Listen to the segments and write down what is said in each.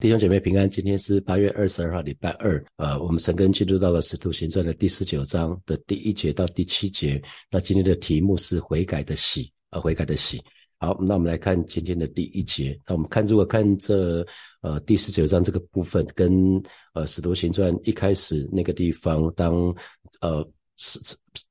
弟兄姐妹平安，今天是八月二十二号，礼拜二。呃，我们神根进入到了《使徒行传》的第十九章的第一节到第七节。那今天的题目是悔改的喜，呃，悔改的喜。好，那我们来看今天的第一节。那我们看，如果看这呃第十九章这个部分，跟呃《使徒行传》一开始那个地方，当呃是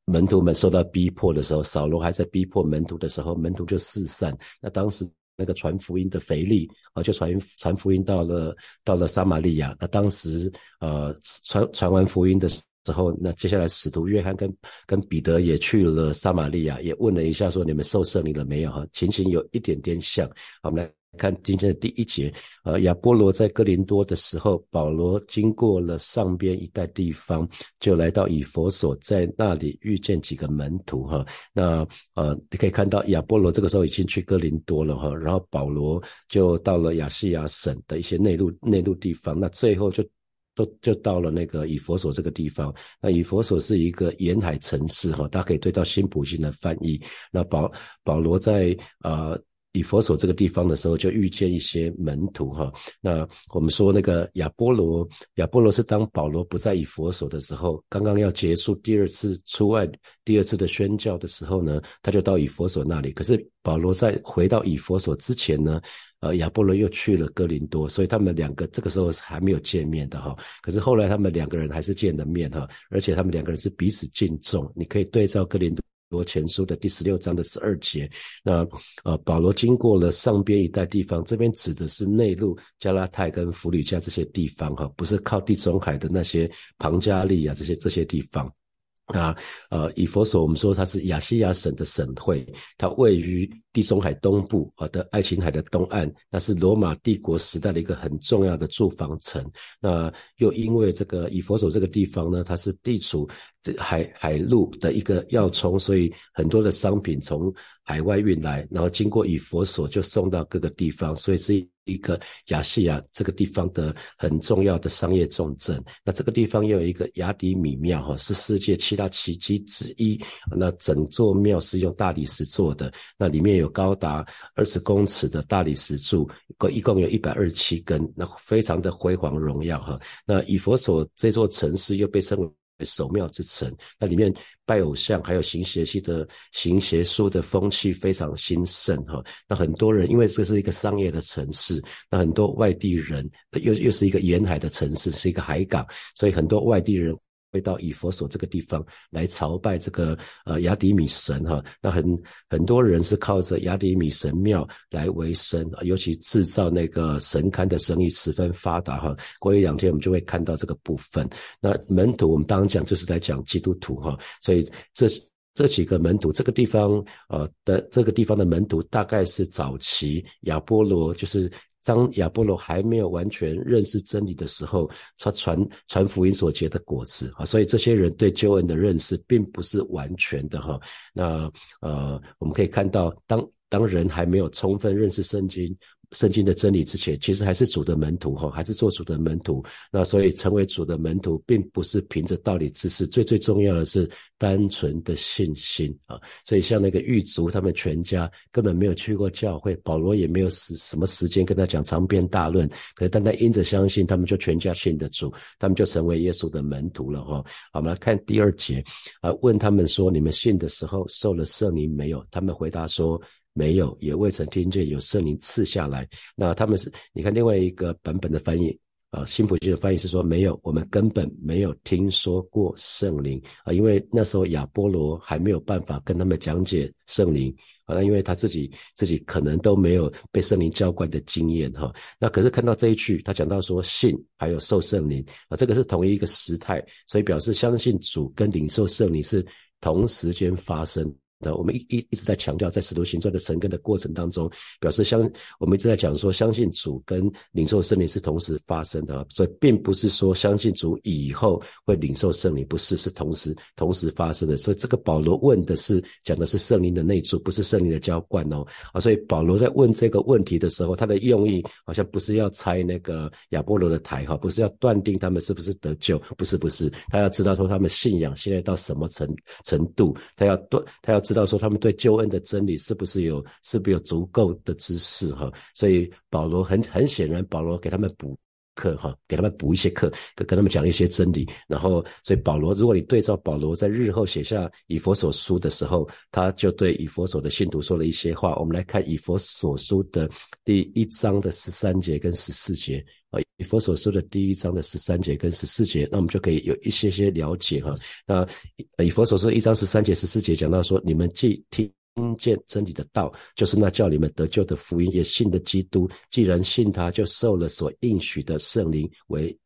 门徒们受到逼迫的时候，扫罗还在逼迫门徒的时候，门徒就四散。那当时。那个传福音的腓力啊，就传传福音到了到了撒玛利亚。那当时呃传传完福音的时候，那接下来使徒约翰跟跟彼得也去了撒玛利亚，也问了一下说你们受圣灵了没有？哈，情形有一点点像。我们来。看今天的第一节，呃，亚波罗在哥林多的时候，保罗经过了上边一带地方，就来到以佛所，在那里遇见几个门徒哈。那呃，你可以看到亚波罗这个时候已经去哥林多了哈，然后保罗就到了亚细亚省的一些内陆内陆地方，那最后就都就到了那个以佛所这个地方。那以佛所是一个沿海城市哈，大家可以对照新普京的翻译。那保保罗在呃。以佛所这个地方的时候，就遇见一些门徒哈。那我们说那个亚波罗，亚波罗是当保罗不在以佛所的时候，刚刚要结束第二次出外、第二次的宣教的时候呢，他就到以佛所那里。可是保罗在回到以佛所之前呢，呃，亚波罗又去了哥林多，所以他们两个这个时候是还没有见面的哈。可是后来他们两个人还是见了面哈，而且他们两个人是彼此敬重。你可以对照哥林多。罗前书的第十六章的十二节，那呃，保罗经过了上边一带地方，这边指的是内陆加拉太跟弗吕加这些地方哈，不是靠地中海的那些庞加利啊这些这些地方。那呃，以佛所我们说它是亚细亚省的省会，它位于地中海东部啊的爱琴海的东岸，那是罗马帝国时代的一个很重要的住房城。那又因为这个以佛所这个地方呢，它是地处这海海路的一个要冲，所以很多的商品从海外运来，然后经过以佛所就送到各个地方，所以是。一个亚细亚这个地方的很重要的商业重镇，那这个地方又有一个雅迪米庙哈，是世界七大奇迹之一。那整座庙是用大理石做的，那里面有高达二十公尺的大理石柱，共一共有一百二十七根，那非常的辉煌荣耀哈。那以佛所这座城市又被称为。守庙之城，那里面拜偶像还有行邪气的行邪术的风气非常兴盛哈。那很多人因为这是一个商业的城市，那很多外地人又又是一个沿海的城市，是一个海港，所以很多外地人。会到以佛所这个地方来朝拜这个呃雅迪米神哈，那很很多人是靠着雅迪米神庙来为生，尤其制造那个神龛的生意十分发达哈。过一两天我们就会看到这个部分。那门徒我们当然讲就是在讲基督徒哈，所以这这几个门徒这个地方呃的这个地方的门徒大概是早期亚波罗就是。当亚波罗还没有完全认识真理的时候，他传传福音所结的果子啊，所以这些人对救恩的认识并不是完全的哈。那呃，我们可以看到，当当人还没有充分认识圣经。圣经的真理之前，其实还是主的门徒哈，还是做主的门徒。那所以成为主的门徒，并不是凭着道理知识，最最重要的是单纯的信心啊。所以像那个狱卒，他们全家根本没有去过教会，保罗也没有时什么时间跟他讲长篇大论。可是单单因着相信，他们就全家信的主，他们就成为耶稣的门徒了哈。好，我们来看第二节啊，问他们说：你们信的时候受了圣灵没有？他们回答说。没有，也未曾听见有圣灵赐下来。那他们是，你看另外一个版本的翻译啊，新普京的翻译是说没有，我们根本没有听说过圣灵啊，因为那时候亚波罗还没有办法跟他们讲解圣灵啊，那因为他自己自己可能都没有被圣灵浇灌的经验哈。那可是看到这一句，他讲到说信还有受圣灵啊，这个是同一个时态，所以表示相信主跟领受圣灵是同时间发生。那我们一一一直在强调，在使徒行传的成根的过程当中，表示相我们一直在讲说，相信主跟领受圣灵是同时发生的，所以并不是说相信主以后会领受圣灵，不是，是同时同时发生的。所以这个保罗问的是讲的是圣灵的内住，不是圣灵的浇灌哦。啊，所以保罗在问这个问题的时候，他的用意好像不是要拆那个亚波罗的台哈，不是要断定他们是不是得救，不是不是，他要知道说他们信仰现在到什么程程度，他要断，他要。知道说他们对救恩的真理是不是有是不是有足够的知识哈，所以保罗很很显然，保罗给他们补。课哈，给他们补一些课，跟跟他们讲一些真理。然后，所以保罗，如果你对照保罗在日后写下以佛所书的时候，他就对以佛所的信徒说了一些话。我们来看以佛所书的第一章的十三节跟十四节啊，以佛所书的第一章的十三节跟十四节，那我们就可以有一些些了解哈。那以佛所说一章十三节十四节讲到说，你们既听。听见真理的道，就是那叫你们得救的福音，也信的基督。既然信他，就受了所应许的圣灵为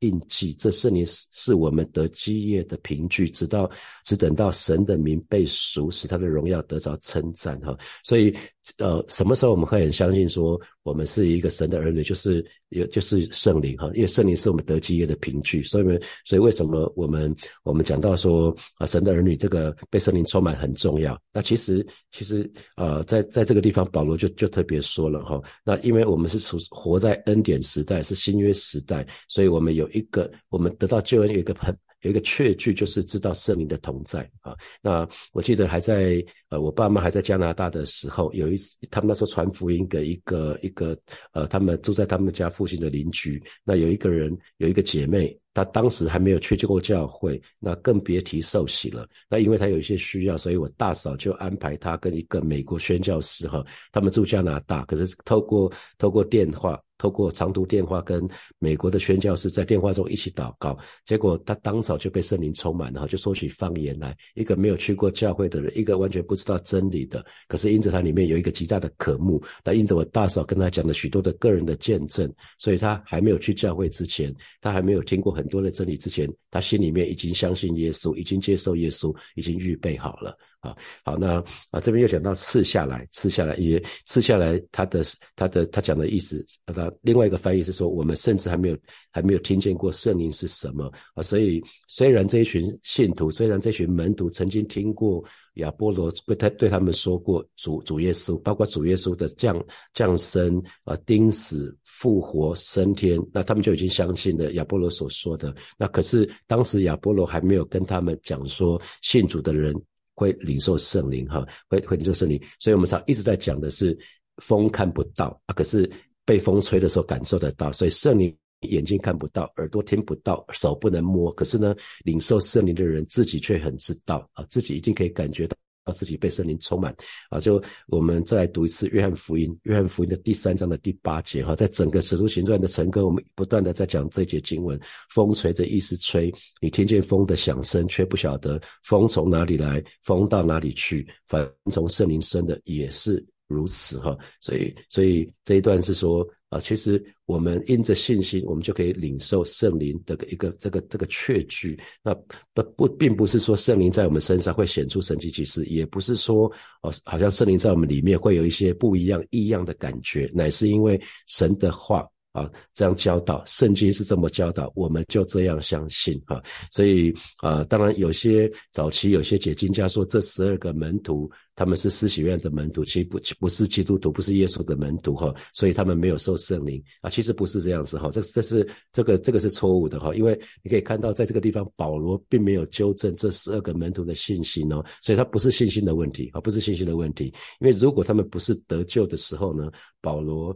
印记。这圣灵是我们得基业的凭据，直到只等到神的名被赎，使他的荣耀得着称赞。哈，所以。呃，什么时候我们会很相信说我们是一个神的儿女？就是有就是圣灵哈，因为圣灵是我们得基业的凭据。所以，所以为什么我们我们讲到说啊，神的儿女这个被圣灵充满很重要？那其实其实呃，在在这个地方，保罗就就特别说了哈。那因为我们是处活在恩典时代，是新约时代，所以我们有一个我们得到救恩有一个很。有一个确据，就是知道圣灵的同在啊。那我记得还在呃，我爸妈还在加拿大的时候，有一次他们那时候传福音给一个一个呃，他们住在他们家附近的邻居。那有一个人有一个姐妹，她当时还没有去过教会，那更别提受洗了。那因为她有一些需要，所以我大嫂就安排她跟一个美国宣教师哈，他们住加拿大，可是透过透过电话。透过长途电话跟美国的宣教士在电话中一起祷告，结果他当早就被圣灵充满然后，就说起方言来。一个没有去过教会的人，一个完全不知道真理的，可是因着他里面有一个极大的渴慕，那因着我大嫂跟他讲了许多的个人的见证，所以他还没有去教会之前，他还没有听过很多的真理之前，他心里面已经相信耶稣，已经接受耶稣，已经预备好了。啊，好，那啊这边又讲到刺下来，刺下来也刺下来，他的他的他讲的意思，他另外一个翻译是说，我们甚至还没有还没有听见过圣灵是什么啊，所以虽然这一群信徒，虽然这群门徒曾经听过亚波罗对他对他们说过主主耶稣，包括主耶稣的降降生啊钉死复活升天，那他们就已经相信了亚波罗所说的，那可是当时亚波罗还没有跟他们讲说信主的人。会领受圣灵哈，会会领受圣灵，所以我们常一直在讲的是风看不到啊，可是被风吹的时候感受得到，所以圣灵眼睛看不到，耳朵听不到，手不能摸，可是呢，领受圣灵的人自己却很知道啊，自己一定可以感觉到。让自己被圣灵充满啊！就我们再来读一次约翰福音，约翰福音的第三章的第八节哈，在整个使徒行传的成歌，我们不断的在讲这节经文。风吹着意思吹，你听见风的响声，却不晓得风从哪里来，风到哪里去。凡从圣灵生的也是如此哈。所以，所以这一段是说。啊，其实我们因着信心，我们就可以领受圣灵的一个这个这个确据。那不不，并不是说圣灵在我们身上会显出神奇奇事，也不是说哦，好像圣灵在我们里面会有一些不一样异样的感觉，乃是因为神的话啊这样教导，圣经是这么教导，我们就这样相信啊。所以啊，当然有些早期有些解经家说，这十二个门徒。他们是施洗院的门徒，其实不不是基督徒，不是耶稣的门徒哈，所以他们没有受圣灵啊。其实不是这样子哈，这这是这个这个是错误的哈。因为你可以看到，在这个地方，保罗并没有纠正这十二个门徒的信心哦，所以他不是信心的问题啊，不是信心的问题。因为如果他们不是得救的时候呢，保罗。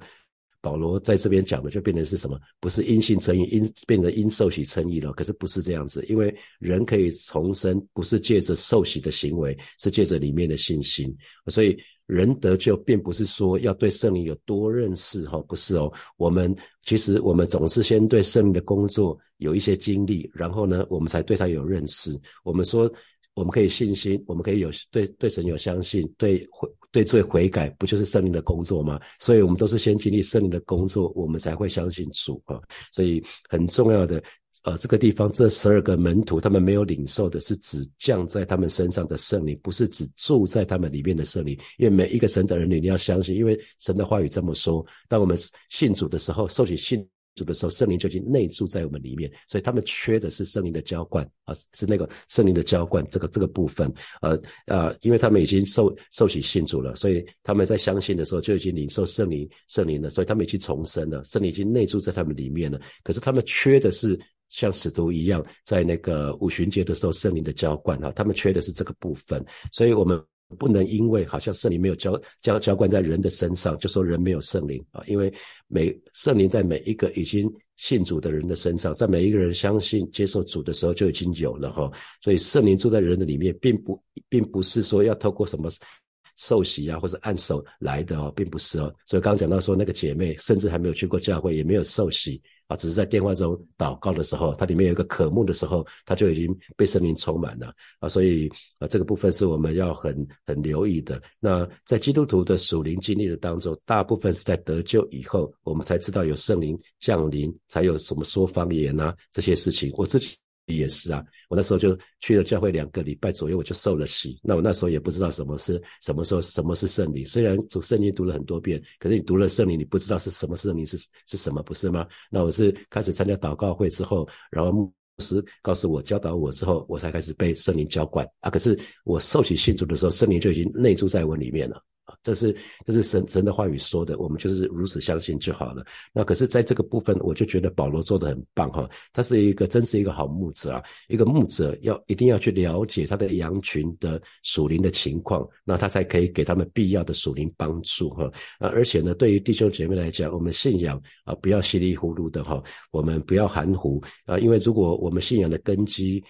保罗在这边讲的就变成是什么？不是因信称义，因变成因受洗称义了。可是不是这样子，因为人可以重生，不是借着受洗的行为，是借着里面的信心。所以人得救，并不是说要对圣灵有多认识哈，不是哦。我们其实我们总是先对圣灵的工作有一些经历，然后呢，我们才对他有认识。我们说。我们可以信心，我们可以有对对神有相信，对悔对罪悔改，不就是圣灵的工作吗？所以，我们都是先经历圣灵的工作，我们才会相信主啊。所以，很重要的，呃，这个地方这十二个门徒，他们没有领受的是指降在他们身上的圣灵，不是指住在他们里面的圣灵。因为每一个神的儿女，你要相信，因为神的话语这么说。当我们信主的时候，受起信。主的时候，圣灵就已经内住在我们里面，所以他们缺的是圣灵的浇灌啊，是那个圣灵的浇灌这个这个部分，呃呃，因为他们已经受受洗信主了，所以他们在相信的时候就已经领受圣灵圣灵了，所以他们已经重生了，圣灵已经内住在他们里面了。可是他们缺的是像使徒一样，在那个五旬节的时候圣灵的浇灌啊，他们缺的是这个部分，所以我们不能因为好像圣灵没有浇浇浇灌在人的身上，就说人没有圣灵啊。因为每圣灵在每一个已经信主的人的身上，在每一个人相信接受主的时候就已经有了哈。所以圣灵住在人的里面，并不并不是说要透过什么受洗啊，或者按手来的哦，并不是哦。所以刚刚讲到说那个姐妹，甚至还没有去过教会，也没有受洗。啊，只是在电话中祷告的时候，它里面有一个渴慕的时候，它就已经被圣灵充满了啊，所以啊，这个部分是我们要很很留意的。那在基督徒的属灵经历的当中，大部分是在得救以后，我们才知道有圣灵降临，才有什么说方言啊这些事情。我自己。也是啊，我那时候就去了教会两个礼拜左右，我就受了洗。那我那时候也不知道什么是什么时候什么是圣灵。虽然读圣经读了很多遍，可是你读了圣灵，你不知道是什么圣灵是是什么，不是吗？那我是开始参加祷告会之后，然后牧师告诉我教导我之后，我才开始被圣灵浇灌啊。可是我受洗信主的时候，圣灵就已经内住在我里面了。这是这是神神的话语说的，我们就是如此相信就好了。那可是在这个部分，我就觉得保罗做的很棒哈，他是一个真是一个好牧者啊，一个牧者要一定要去了解他的羊群的属灵的情况，那他才可以给他们必要的属灵帮助哈。而且呢，对于弟兄姐妹来讲，我们信仰啊，不要稀里糊涂的哈，我们不要含糊啊，因为如果我们信仰的根基。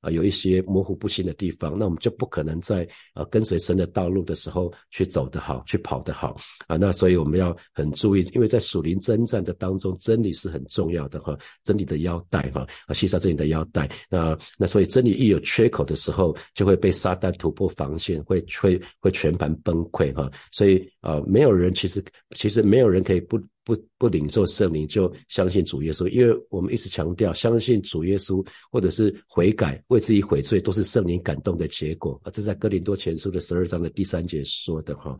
啊，有一些模糊不清的地方，那我们就不可能在啊跟随神的道路的时候去走得好，去跑得好啊。那所以我们要很注意，因为在属灵征战的当中，真理是很重要的哈，真理的腰带哈，啊，系上真理的腰带。那那所以真理一有缺口的时候，就会被撒旦突破防线，会会会全盘崩溃哈。所以啊，没有人其实其实没有人可以不。不不领受圣灵，就相信主耶稣，因为我们一直强调，相信主耶稣或者是悔改，为自己悔罪，都是圣灵感动的结果啊！这在哥林多前书的十二章的第三节说的哈。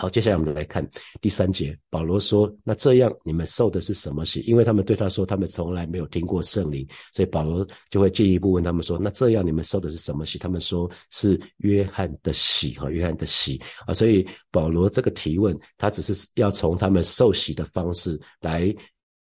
好，接下来我们来看第三节。保罗说：“那这样你们受的是什么洗？因为他们对他说，他们从来没有听过圣灵，所以保罗就会进一步问他们说：那这样你们受的是什么洗？他们说是约翰的洗，哈，约翰的洗啊。所以保罗这个提问，他只是要从他们受洗的方式来。”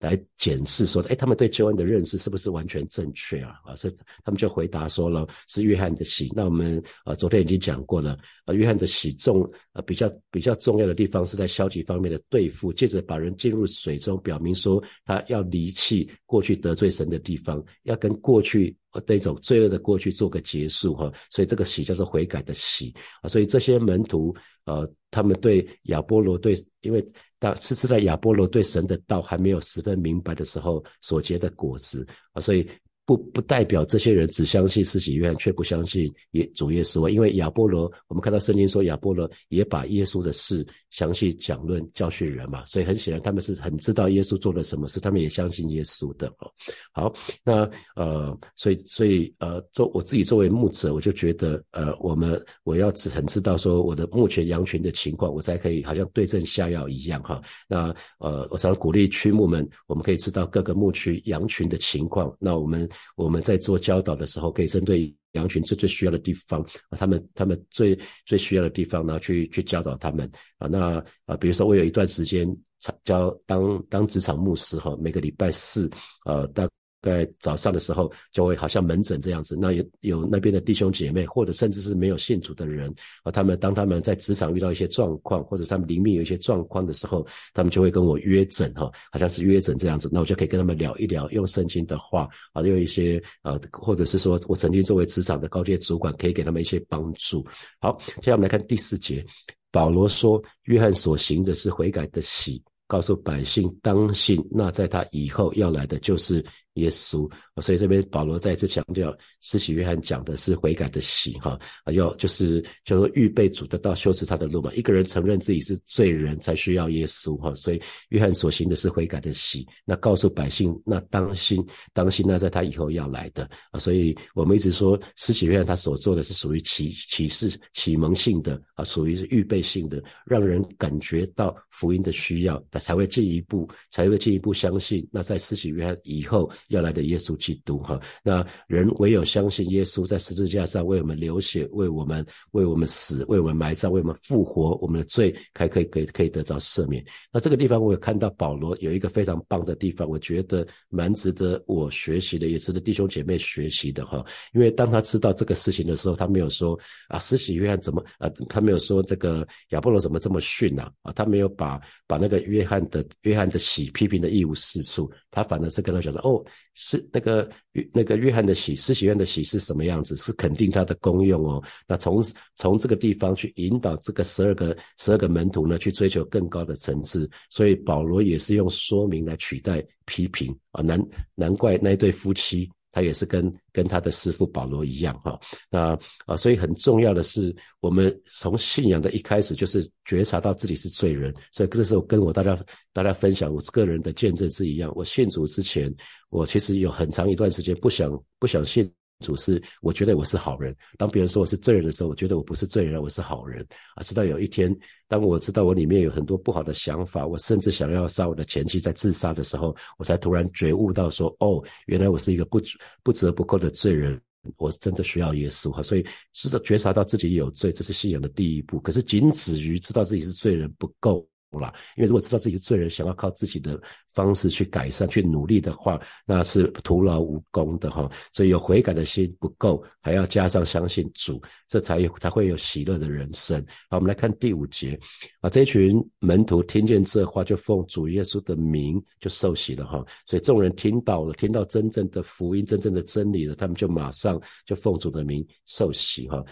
来检视说，哎，他们对救恩的认识是不是完全正确啊？啊，所以他们就回答说了，是约翰的喜。那我们啊，昨天已经讲过了，啊，约翰的喜重啊，比较比较重要的地方是在消极方面的对付，借着把人进入水中，表明说他要离弃过去得罪神的地方，要跟过去那种罪恶的过去做个结束哈。所以这个喜叫做悔改的喜啊。所以这些门徒。呃，他们对亚波罗对，因为当是是在亚波罗对神的道还没有十分明白的时候所结的果子啊，所以。不不代表这些人只相信施洗约翰，却不相信耶主耶稣！因为亚波罗，我们看到圣经说亚波罗也把耶稣的事详细讲论教训人嘛，所以很显然他们是很知道耶稣做了什么事，他们也相信耶稣的哦。好，那呃，所以所以呃，做我自己作为牧者，我就觉得呃，我们我要很知道说我的牧群羊群的情况，我才可以好像对症下药一样哈。那呃，我常鼓励区牧们，我们可以知道各个牧区羊群的情况，那我们。我们在做教导的时候，可以针对羊群最最需要的地方啊，他们他们最最需要的地方呢，去去教导他们啊。那啊，比如说我有一段时间教当当职场牧师哈，每个礼拜四呃大。在早上的时候，就会好像门诊这样子。那有有那边的弟兄姐妹，或者甚至是没有信主的人啊，他们当他们在职场遇到一些状况，或者他们灵命有一些状况的时候，他们就会跟我约诊哈，好像是约诊这样子。那我就可以跟他们聊一聊，用圣经的话啊，用一些啊，或者是说我曾经作为职场的高阶主管，可以给他们一些帮助。好，接下来我们来看第四节，保罗说，约翰所行的是悔改的喜，告诉百姓当信，那在他以后要来的就是。耶稣所以这边保罗再次强调，施洗约翰讲的是悔改的喜哈啊，要就是就说预备主的道，修持他的路嘛。一个人承认自己是罪人，才需要耶稣哈。所以约翰所行的是悔改的喜，那告诉百姓，那当心当心，那在他以后要来的啊。所以我们一直说，施洗约翰他所做的是属于启启示启蒙性的啊，属于是预备性的，让人感觉到福音的需要，他才会进一步才会进一步相信。那在施洗约翰以后。要来的耶稣基督哈。那人唯有相信耶稣在十字架上为我们流血，为我们为我们死，为我们埋葬，为我们复活，我们的罪才可以可以可以得到赦免。那这个地方我有看到保罗有一个非常棒的地方，我觉得蛮值得我学习的，也值得弟兄姐妹学习的哈。因为当他知道这个事情的时候，他没有说啊，施洗约翰怎么啊，他没有说这个亚波罗怎么这么逊呐啊，他没有把把那个约翰的约翰的喜批评的一无是处，他反而是跟他讲说哦，是那个那个约翰的喜施洗约的喜是什么样子，是肯定他的功用哦。那从从这个地方去引导这个十二个十二个门徒呢，去追求更高的层次，所以保罗也是用说明来取代批评啊，难难怪那一对夫妻。他也是跟跟他的师傅保罗一样哈，那啊，所以很重要的是，我们从信仰的一开始就是觉察到自己是罪人，所以这时候跟我大家大家分享我个人的见证是一样。我信主之前，我其实有很长一段时间不想不想信。主是，我觉得我是好人。当别人说我是罪人的时候，我觉得我不是罪人，我是好人啊。直到有一天，当我知道我里面有很多不好的想法，我甚至想要杀我的前妻，在自杀的时候，我才突然觉悟到说：哦，原来我是一个不不折不扣的罪人，我真的需要耶稣哈。所以知道觉察到自己有罪，这是信仰的第一步。可是仅止于知道自己是罪人不够。啦，因为如果知道自己是罪人，想要靠自己的方式去改善、去努力的话，那是徒劳无功的哈。所以有悔改的心不够，还要加上相信主，这才有才会有喜乐的人生。好，我们来看第五节啊，这群门徒听见这话，就奉主耶稣的名就受洗了哈。所以众人听到了，听到真正的福音、真正的真理了，他们就马上就奉主的名受洗哈。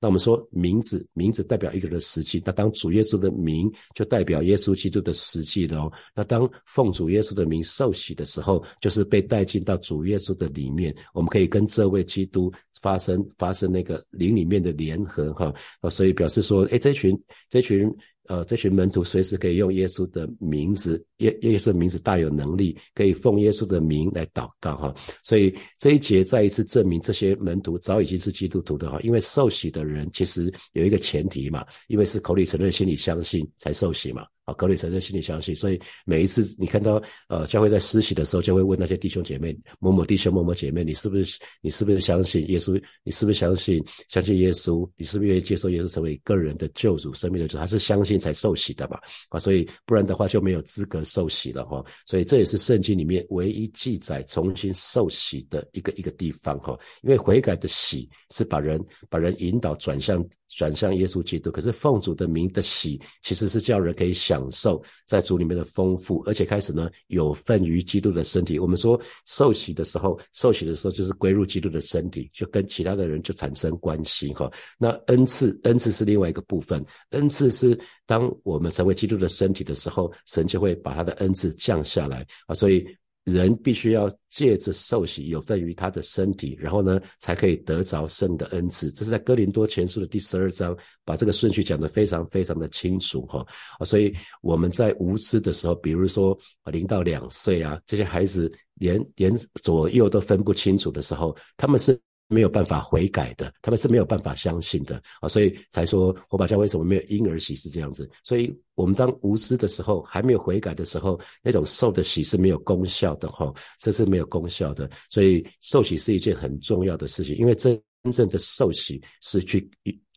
那我们说名字，名字代表一个人的实际。那当主耶稣的名，就代表耶稣基督的实际了。那当奉主耶稣的名受洗的时候，就是被带进到主耶稣的里面。我们可以跟这位基督发生发生那个灵里面的联合哈。所以表示说，哎，这群这群。呃，这群门徒随时可以用耶稣的名字，耶耶稣的名字大有能力，可以奉耶稣的名来祷告哈。所以这一节再一次证明，这些门徒早已经是基督徒的哈。因为受洗的人其实有一个前提嘛，因为是口里承认、心里相信才受洗嘛。格里承认，心里相信，所以每一次你看到呃教会在施洗的时候，就会问那些弟兄姐妹，某某弟兄、某某姐妹，你是不是你是不是相信耶稣？你是不是相信相信耶稣？你是不是愿意接受耶稣成为个人的救主、生命的主？他是相信才受洗的嘛？啊，所以不然的话就没有资格受洗了哈。所以这也是圣经里面唯一记载重新受洗的一个一个地方哈。因为悔改的洗是把人把人引导转向转向耶稣基督，可是奉主的名的喜其实是叫人可以。享受在主里面的丰富，而且开始呢有份于基督的身体。我们说受洗的时候，受洗的时候就是归入基督的身体，就跟其他的人就产生关系哈。那恩赐，恩赐是另外一个部分，恩赐是当我们成为基督的身体的时候，神就会把他的恩赐降下来啊，所以。人必须要借着受洗，有份于他的身体，然后呢，才可以得着圣的恩赐。这是在哥林多前书的第十二章，把这个顺序讲得非常非常的清楚哈。啊，所以我们在无知的时候，比如说零到两岁啊，这些孩子连连左右都分不清楚的时候，他们是。没有办法悔改的，他们是没有办法相信的啊，所以才说火把教为什么没有婴儿喜是这样子。所以我们当无知的时候，还没有悔改的时候，那种受的喜是没有功效的哈，这是没有功效的。所以受洗是一件很重要的事情，因为真正的受洗是去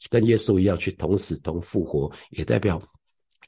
跟耶稣一样去同死同复活，也代表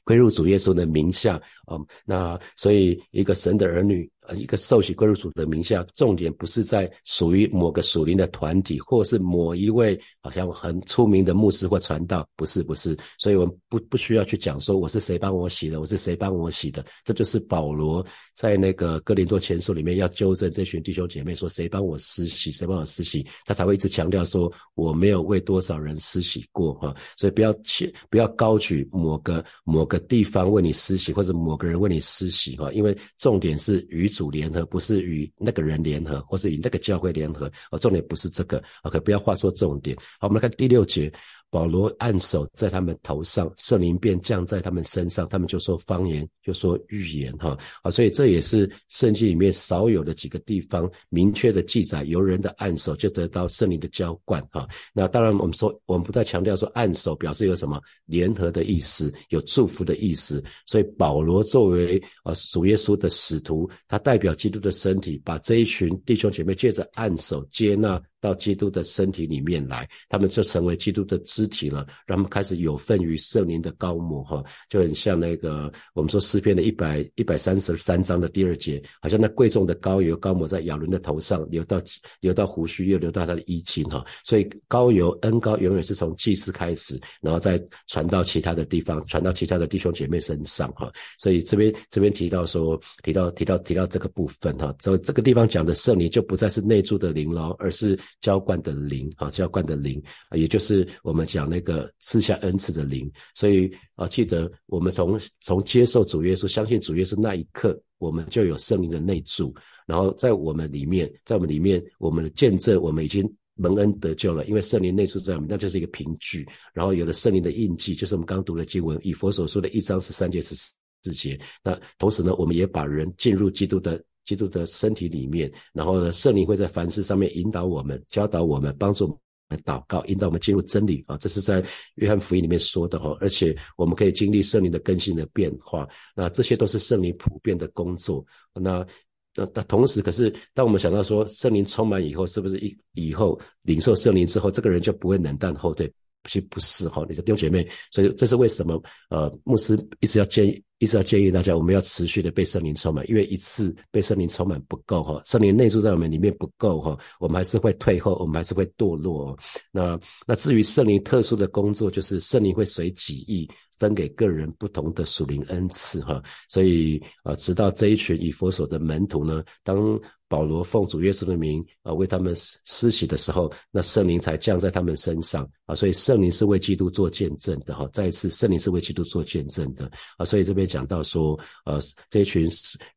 归入主耶稣的名下啊。那所以一个神的儿女。呃，一个受洗归入主的名下，重点不是在属于某个属灵的团体，或是某一位好像很出名的牧师或传道，不是不是，所以我们不不需要去讲说我是谁帮我洗的，我是谁帮我洗的，这就是保罗在那个哥林多前书里面要纠正这群弟兄姐妹说谁帮我施洗，谁帮我施洗，他才会一直强调说我没有为多少人施洗过哈，所以不要去不要高举某个某个地方为你施洗，或者某个人为你施洗哈，因为重点是与。主联合不是与那个人联合，或是与那个教会联合，而重点不是这个，OK，不要画错重点。好，我们来看第六节，保罗按手在他们头上，圣灵便降在他们身上，他们就说方言，就说预言，哈啊，所以这也是圣经里面少有的几个地方明确的记载，由人的按手就得到圣灵的浇灌，哈。那当然，我们说我们不再强调说按手表示有什么联合的意思，有祝福的意思。所以保罗作为啊主耶稣的使徒，他代表基督的身体，把这一群弟兄姐妹借着按手接纳。到基督的身体里面来，他们就成为基督的肢体了，让他们开始有份于圣灵的高摩哈，就很像那个我们说诗篇的一百一百三十三章的第二节，好像那贵重的膏油高抹在亚伦的头上，流到流到胡须，又流到他的衣襟哈。所以膏油恩膏永远是从祭司开始，然后再传到其他的地方，传到其他的弟兄姐妹身上哈。所以这边这边提到说，提到提到提到这个部分哈，所以这个地方讲的圣灵就不再是内住的灵了，而是。浇灌的灵啊，浇灌的灵啊，也就是我们讲那个赐下恩赐的灵。所以啊，记得我们从从接受主耶稣、相信主耶稣那一刻，我们就有圣灵的内住。然后在我们里面，在我们里面，我们的见证，我们已经蒙恩得救了，因为圣灵内住在我们，那就是一个凭据。然后有了圣灵的印记，就是我们刚读的经文，以佛所说的一章十三节十四节。那同时呢，我们也把人进入基督的。基督的身体里面，然后呢，圣灵会在凡事上面引导我们、教导我们、帮助我们祷告，引导我们进入真理啊！这是在约翰福音里面说的哈。而且我们可以经历圣灵的更新的变化，那这些都是圣灵普遍的工作。那那那同时，可是当我们想到说圣灵充满以后，是不是以以后领受圣灵之后，这个人就不会冷淡后退？其实不是哈，你的弟兄姐妹，所以这是为什么？呃，牧师一直要建议。一直要建议大家，我们要持续的被圣灵充满，因为一次被圣灵充满不够哈，圣灵内住在我们里面不够哈，我们还是会退后，我们还是会堕落。那那至于圣灵特殊的工作，就是圣灵会随己意分给个人不同的属灵恩赐哈，所以啊，直到这一群以佛所的门徒呢，当。保罗奉主耶稣的名啊，为他们施洗的时候，那圣灵才降在他们身上啊，所以圣灵是为基督做见证的哈。再一次，圣灵是为基督做见证的啊，所以这边讲到说，呃，这群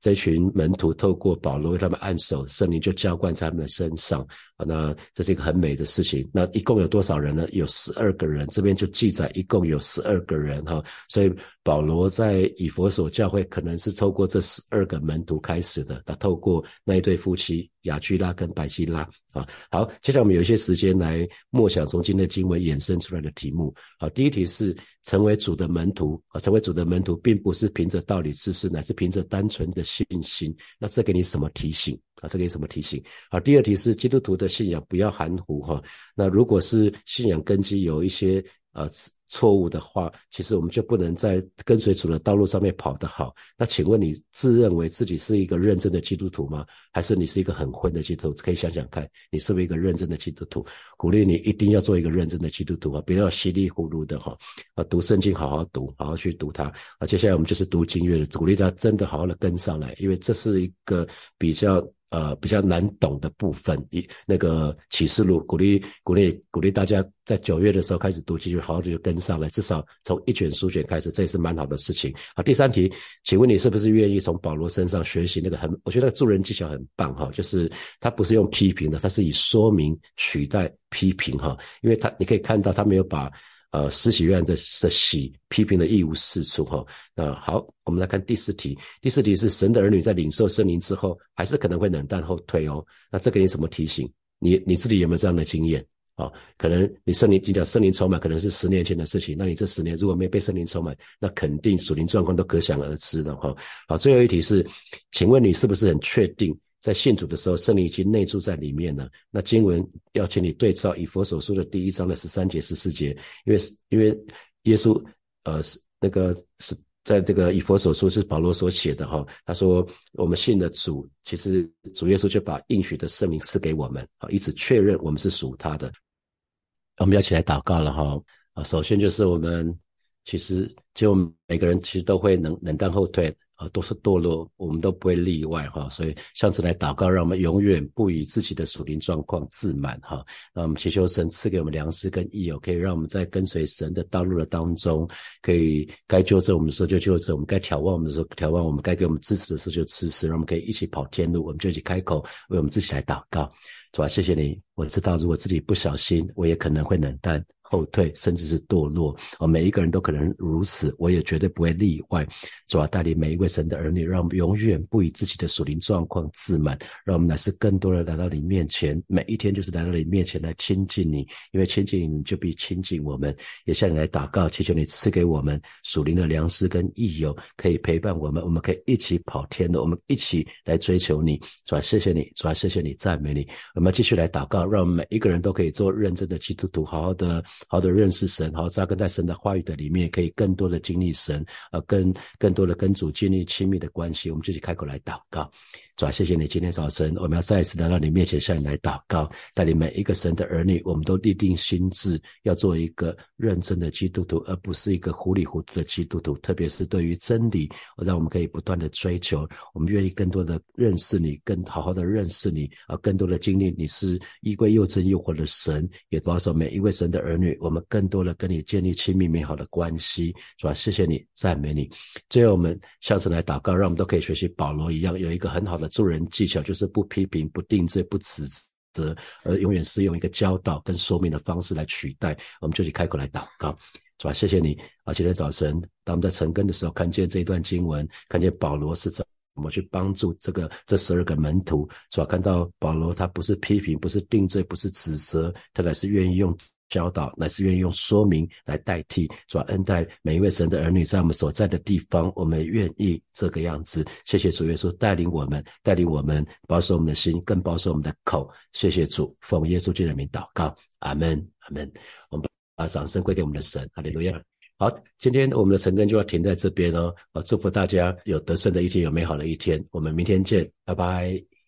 这群门徒透过保罗为他们按手，圣灵就浇灌在他们的身上那这是一个很美的事情。那一共有多少人呢？有十二个人，这边就记载一共有十二个人哈。所以保罗在以佛所教会，可能是透过这十二个门徒开始的，他透过那一对。夫妻雅居拉跟百基拉啊，好，接下来我们有一些时间来默想从今天的经文衍生出来的题目。好，第一题是成为主的门徒啊，成为主的门徒并不是凭着道理知识，乃是凭着单纯的信心。那这给你什么提醒啊？这给你什么提醒？好，第二题是基督徒的信仰不要含糊哈。那如果是信仰根基有一些呃。错误的话，其实我们就不能在跟随主的道路上面跑得好。那请问你自认为自己是一个认真的基督徒吗？还是你是一个很混的基督徒？可以想想看，你是不是一个认真的基督徒？鼓励你一定要做一个认真的基督徒啊，不要稀里糊涂的哈。啊，读圣经好好读，好好去读它。啊，接下来我们就是读经乐的，鼓励他真的好好的跟上来，因为这是一个比较。呃，比较难懂的部分，一那个启示录，鼓励鼓励鼓励大家在九月的时候开始读，继续好好的就跟上来，至少从一卷书卷开始，这也是蛮好的事情。好，第三题，请问你是不是愿意从保罗身上学习那个很，我觉得助人技巧很棒哈，就是他不是用批评的，他是以说明取代批评哈，因为他你可以看到他没有把。呃，施洗院的的洗批评的一无是处哈。那好，我们来看第四题。第四题是神的儿女在领受圣灵之后，还是可能会冷淡后退哦。那这给你什么提醒？你你自己有没有这样的经验啊？可能你圣灵，你讲圣灵充满，可能是十年前的事情。那你这十年如果没被圣灵充满，那肯定属灵状况都可想而知了哈。好，最后一题是，请问你是不是很确定？在信主的时候，圣灵已经内住在里面了。那经文要请你对照以佛所说的第一章的十三节、十四节，因为因为耶稣呃是那个是在这个以佛所说是保罗所写的哈。他说我们信的主，其实主耶稣就把应许的圣灵赐给我们啊，以此确认我们是属他的。我们要起来祷告了哈啊，首先就是我们其实就每个人其实都会能冷淡后退。啊，都是堕落，我们都不会例外哈。所以上次来祷告，让我们永远不以自己的属灵状况自满哈。那我们祈求神赐给我们良师跟益友，可以让我们在跟随神的道路的当中，可以该纠正我们的时候就纠正，我们该眺望我们的时候眺望，我们该给我们支持的时候就支持，让我们可以一起跑天路，我们就一起开口为我们自己来祷告，是吧？谢谢你，我知道如果自己不小心，我也可能会冷淡。后退，甚至是堕落。哦，每一个人都可能如此，我也绝对不会例外。主要带领每一位神的儿女，让我们永远不以自己的属灵状况自满，让我们乃是更多的来到你面前，每一天就是来到你面前来亲近你，因为亲近你就必亲近我们。也向你来祷告，祈求你赐给我们属灵的粮食跟益友，可以陪伴我们，我们可以一起跑天的，我们一起来追求你。主啊，谢谢你，主啊，谢谢你，赞美你。我们继续来祷告，让每一个人都可以做认真的基督徒，好好的、好的认识神，好扎根在神的话语的里面，可以更多的经历神，呃，跟更多的跟主建立亲密的关系。我们自己开口来祷告。主，谢谢你今天早晨，我们要再一次来到你面前，向你来祷告，带领每一个神的儿女，我们都立定心智，要做一个认真的基督徒，而不是一个糊里糊涂的基督徒。特别是对于真理，让我们可以不断的追求，我们愿意更多的认识你，更好好的认识你，啊，更多的经历你是衣柜又真又活的神，也保守每一位神的儿女，我们更多的跟你建立亲密美好的关系。主啊，谢谢你，赞美你。最后，我们下次来祷告，让我们都可以学习保罗一样，有一个很好的。做人技巧就是不批评、不定罪、不指责，而永远是用一个教导跟说明的方式来取代。我们就去开口来祷告，是吧？谢谢你。啊，今天早晨，当我们在晨更的时候，看见这一段经文，看见保罗是怎么去帮助这个这十二个门徒，是吧？看到保罗他不是批评，不是定罪，不是指责，他乃是愿意用。教导乃是愿意用说明来代替，主恩待每一位神的儿女，在我们所在的地方，我们愿意这个样子。谢谢主耶稣带领我们，带领我们保守我们的心，更保守我们的口。谢谢主，奉耶稣基督的名祷告，阿门，阿门。我们把掌声归给我们的神，哈利路亚。好，今天我们的晨更就要停在这边哦。啊，祝福大家有得胜的一天，有美好的一天。我们明天见，拜拜。